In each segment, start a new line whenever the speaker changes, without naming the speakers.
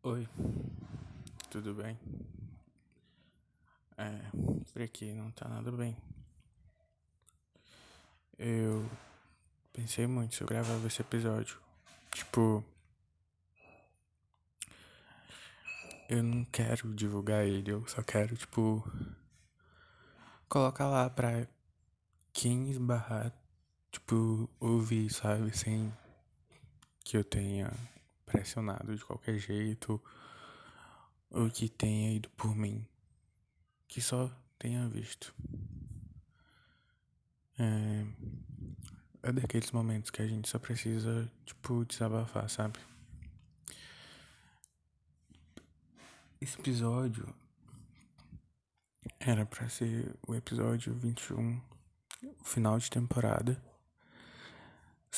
Oi, tudo bem? É, por aqui não tá nada bem. Eu pensei muito se eu gravava esse episódio. Tipo, eu não quero divulgar ele, eu só quero, tipo, colocar lá pra quem esbarrar, tipo, ouvir, sabe? Sem que eu tenha pressionado de qualquer jeito ou que tenha ido por mim, que só tenha visto. É, é daqueles momentos que a gente só precisa, tipo, desabafar, sabe? Esse episódio era para ser o episódio 21, o final de temporada.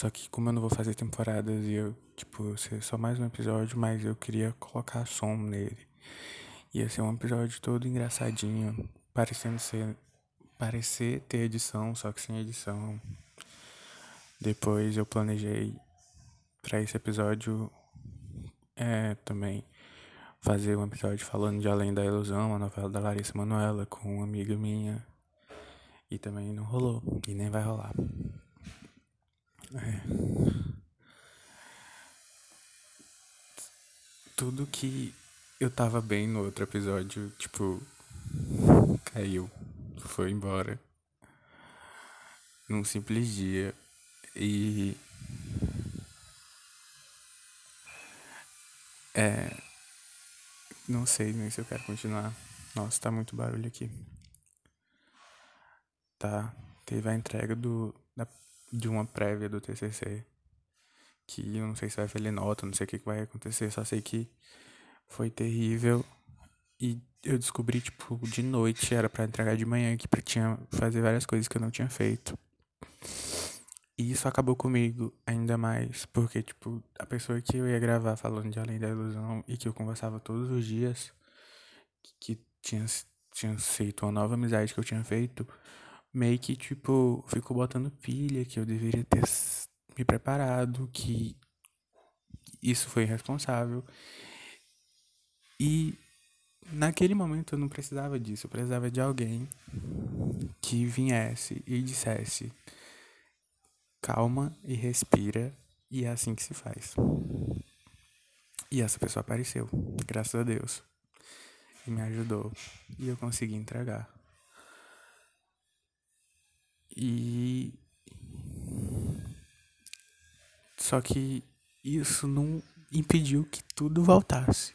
Só que como eu não vou fazer temporadas e eu, tipo, ser só mais um episódio, mas eu queria colocar som nele. Ia ser um episódio todo engraçadinho, parecendo ser parecer ter edição, só que sem edição. Depois eu planejei para esse episódio é também fazer um episódio falando de Além da Ilusão, a novela da Larissa Manoela, com uma amiga minha. E também não rolou, e nem vai rolar. É. Tudo que eu tava bem no outro episódio, tipo, caiu, foi embora. Num simples dia. E. É. Não sei nem se eu quero continuar. Nossa, tá muito barulho aqui. Tá. Teve a entrega do, da de uma prévia do TCC. Que eu não sei se vai fazer nota, não sei o que, que vai acontecer, só sei que foi terrível. E eu descobri, tipo, de noite, era para entregar de manhã, que tinha fazer várias coisas que eu não tinha feito. E isso acabou comigo ainda mais, porque, tipo, a pessoa que eu ia gravar falando de Além da Ilusão e que eu conversava todos os dias, que, tinha, tinha feito uma nova amizade que eu tinha feito, meio que, tipo, ficou botando pilha, que eu deveria ter me preparado, que isso foi irresponsável. E naquele momento eu não precisava disso, eu precisava de alguém que viesse e dissesse: calma e respira, e é assim que se faz. E essa pessoa apareceu, graças a Deus, e me ajudou, e eu consegui entregar. E. Só que isso não impediu que tudo voltasse.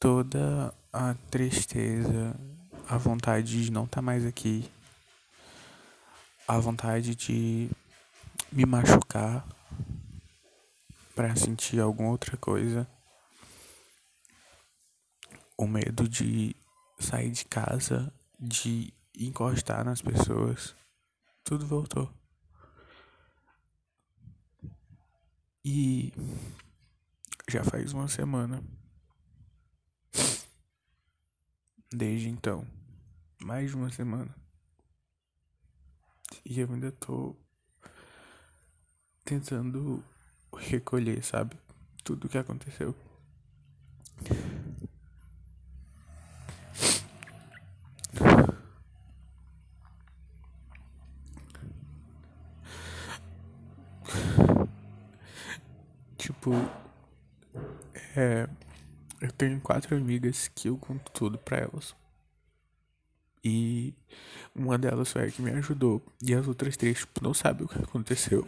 Toda a tristeza, a vontade de não estar tá mais aqui, a vontade de me machucar para sentir alguma outra coisa, o medo de sair de casa, de encostar nas pessoas, tudo voltou. E já faz uma semana. Desde então. Mais de uma semana. E eu ainda tô tentando recolher, sabe? Tudo o que aconteceu. Tipo, é, eu tenho quatro amigas que eu conto tudo pra elas. E uma delas foi a que me ajudou. E as outras três, tipo, não sabem o que aconteceu.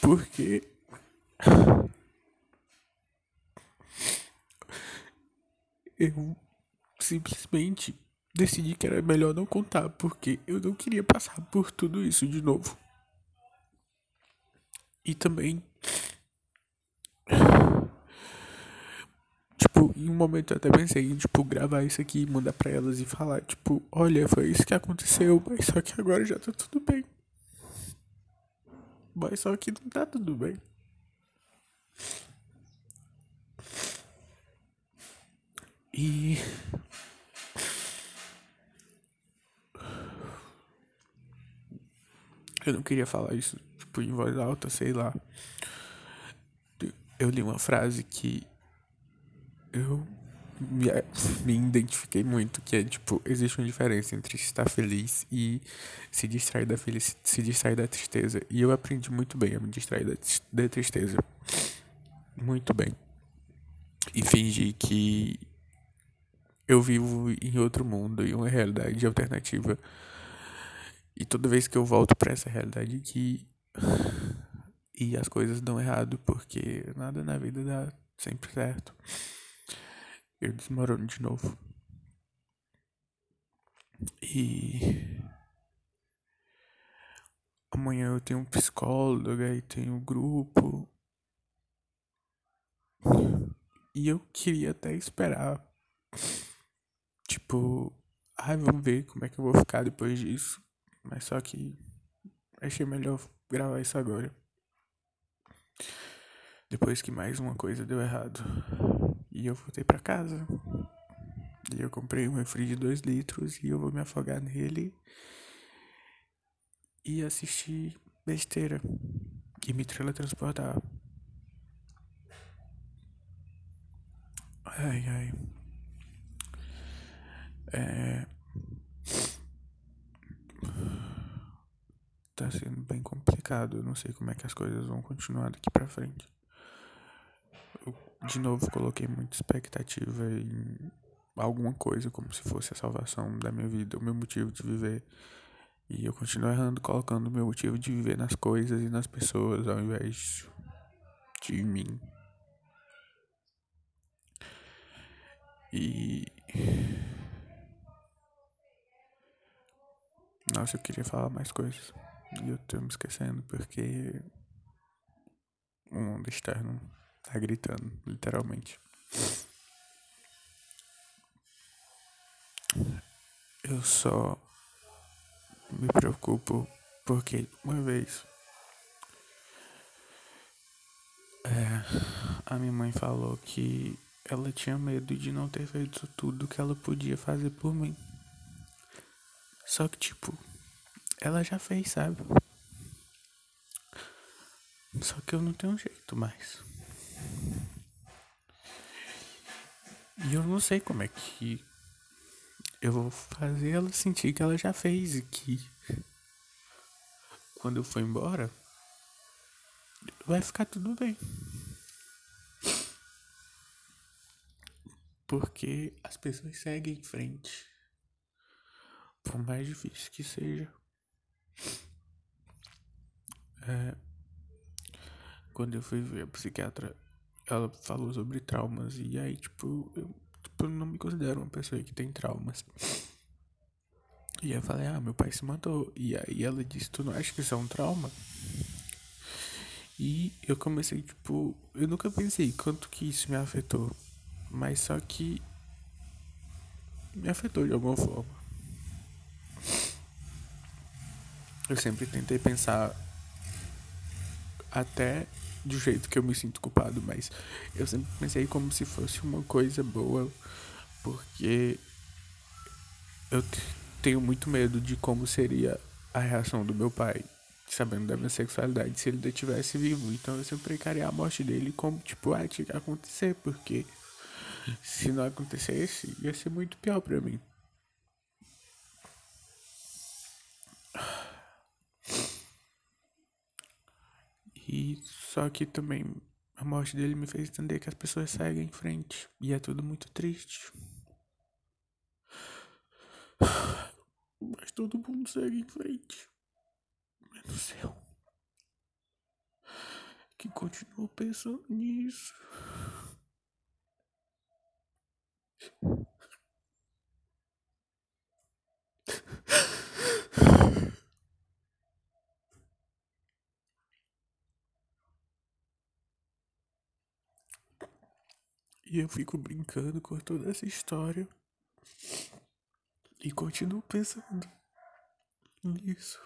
Porque. Eu simplesmente decidi que era melhor não contar. Porque eu não queria passar por tudo isso de novo. E também Tipo, em um momento eu até pensei em, tipo, gravar isso aqui e mandar pra elas e falar, tipo, olha, foi isso que aconteceu, mas só que agora já tá tudo bem. Mas só que não tá tudo bem. E. Eu não queria falar isso, tipo, em voz alta, sei lá. eu li uma frase que eu me, me identifiquei muito, que é tipo, existe uma diferença entre estar feliz e se distrair da felicidade, se distrair da tristeza. E eu aprendi muito bem a me distrair da, da tristeza. Muito bem. E fingir que eu vivo em outro mundo, em uma realidade alternativa. E toda vez que eu volto para essa realidade que e as coisas dão errado porque nada na vida dá sempre certo. Eu desmorono de novo. E amanhã eu tenho um psicólogo e tenho um grupo. E eu queria até esperar. Tipo, ai, vamos ver como é que eu vou ficar depois disso. Mas só que achei melhor gravar isso agora. Depois que mais uma coisa deu errado. E eu voltei para casa. E eu comprei um refri de 2 litros e eu vou me afogar nele. E assistir besteira. E me teletransportar. Ai, ai. É. Tá sendo bem complicado. Eu não sei como é que as coisas vão continuar daqui pra frente. De novo, coloquei muita expectativa em alguma coisa, como se fosse a salvação da minha vida, o meu motivo de viver. E eu continuo errando, colocando o meu motivo de viver nas coisas e nas pessoas ao invés de mim. E. Nossa, eu queria falar mais coisas. E eu tô me esquecendo porque. O mundo externo tá gritando, literalmente. Eu só me preocupo porque uma vez é, a minha mãe falou que ela tinha medo de não ter feito tudo que ela podia fazer por mim. Só que, tipo, ela já fez, sabe? Só que eu não tenho jeito mais. E eu não sei como é que eu vou fazer ela sentir que ela já fez e que quando eu for embora vai ficar tudo bem. Porque as pessoas seguem em frente. Por mais difícil que seja. É, quando eu fui ver a psiquiatra, ela falou sobre traumas. E aí, tipo, eu, tipo, eu não me considero uma pessoa que tem traumas. E eu falei, ah, meu pai se matou. E aí ela disse, tu não acha que isso é um trauma? E eu comecei, tipo, eu nunca pensei quanto que isso me afetou. Mas só que me afetou de alguma forma. Eu sempre tentei pensar até do jeito que eu me sinto culpado, mas eu sempre pensei como se fosse uma coisa boa, porque eu tenho muito medo de como seria a reação do meu pai, sabendo da minha sexualidade, se ele ainda estivesse vivo. Então eu sempre encarei a morte dele como, tipo, ah, tinha que acontecer, porque se não acontecesse, ia ser muito pior pra mim. Só que também a morte dele me fez entender que as pessoas seguem em frente. E é tudo muito triste. Mas todo mundo segue em frente. Menos eu. Que continuo pensando nisso. Eu fico brincando com toda essa história. E continuo pensando nisso.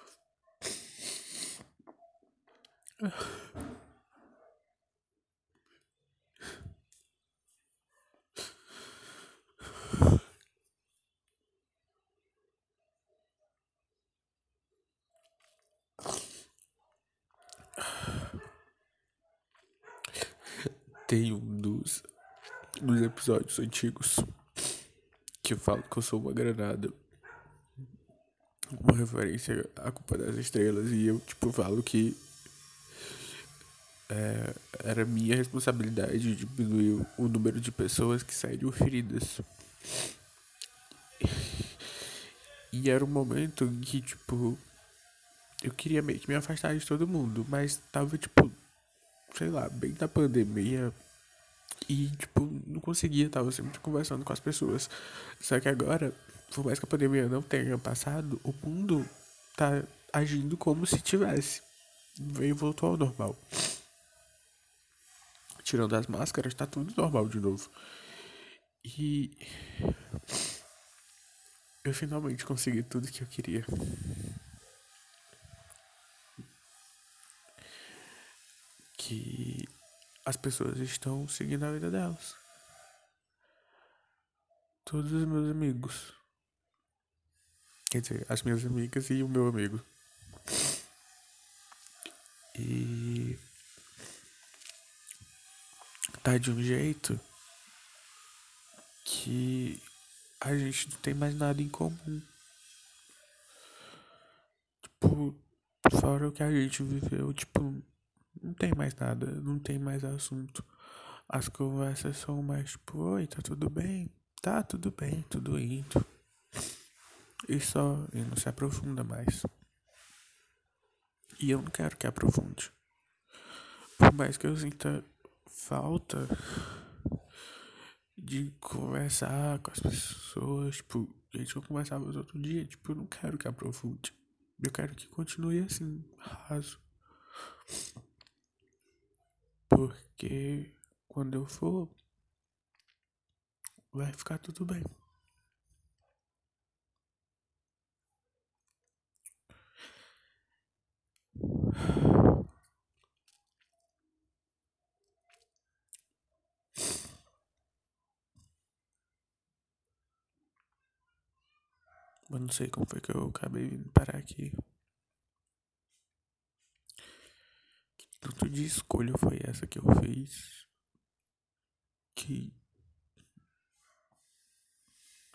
Tem um dos dos episódios antigos que eu falo que eu sou uma granada. Uma referência à culpa das estrelas. E eu, tipo, falo que é, era minha responsabilidade diminuir o número de pessoas que saíram feridas. E era um momento em que, tipo, eu queria meio que me afastar de todo mundo, mas tava, tipo, sei lá, bem da pandemia. E, tipo, não conseguia, tava sempre conversando com as pessoas. Só que agora, por mais que a pandemia não tenha passado, o mundo tá agindo como se tivesse. Veio voltou ao normal. Tirando as máscaras, tá tudo normal de novo. E eu finalmente consegui tudo que eu queria. Que as pessoas estão seguindo a vida delas. Todos os meus amigos. Quer dizer, as minhas amigas e o meu amigo. E tá de um jeito que a gente não tem mais nada em comum. Tipo, fora o que a gente viveu, tipo, não tem mais nada, não tem mais assunto. As conversas são mais tipo, oi, tá tudo bem? Tá tudo bem, tudo indo. E só, e não se aprofunda mais. E eu não quero que aprofunde. Por mais que eu sinta falta de conversar com as pessoas, tipo, gente não conversava outro dia, tipo, eu não quero que aprofunde. Eu quero que continue assim, raso. Porque quando eu for, vai ficar tudo bem. Eu não sei como foi que eu acabei vindo parar aqui. Que tanto de escolha foi essa que eu fiz que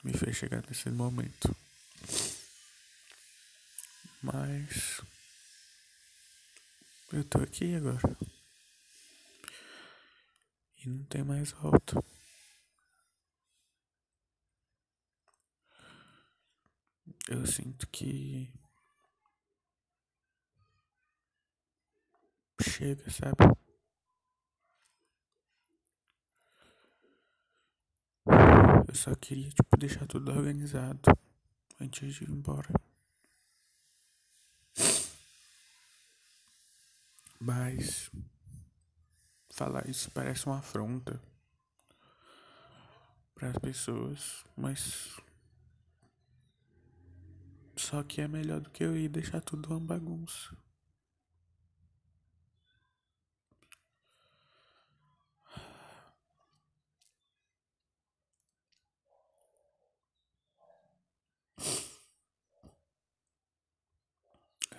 me fez chegar nesse momento. Mas eu tô aqui agora. E não tem mais volta. eu sinto que chega, sabe? Eu só queria, tipo, deixar tudo organizado antes de ir embora. Mas falar isso parece uma afronta para as pessoas, mas só que é melhor do que eu ir deixar tudo uma bagunça.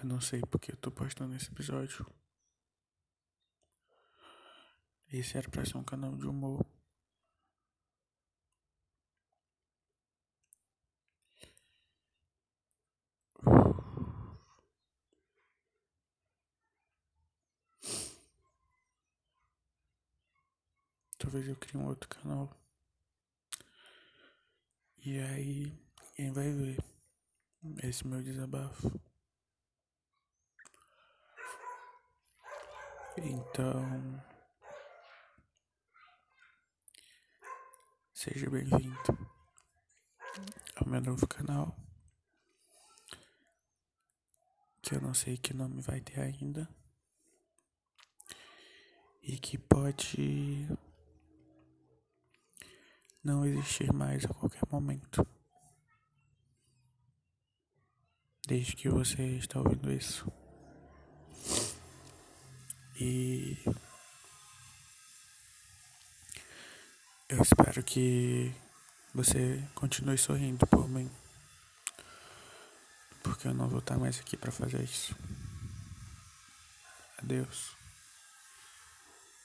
Eu não sei porque eu tô postando esse episódio. Esse era pra ser um canal de humor. Talvez eu crie um outro canal. E aí, quem vai ver esse meu desabafo? Então, seja bem-vindo ao meu novo canal. Que eu não sei que nome vai ter ainda. E que pode não existir mais a qualquer momento. Desde que você está ouvindo isso. E eu espero que você continue sorrindo por mim. Porque eu não vou estar mais aqui para fazer isso. Adeus.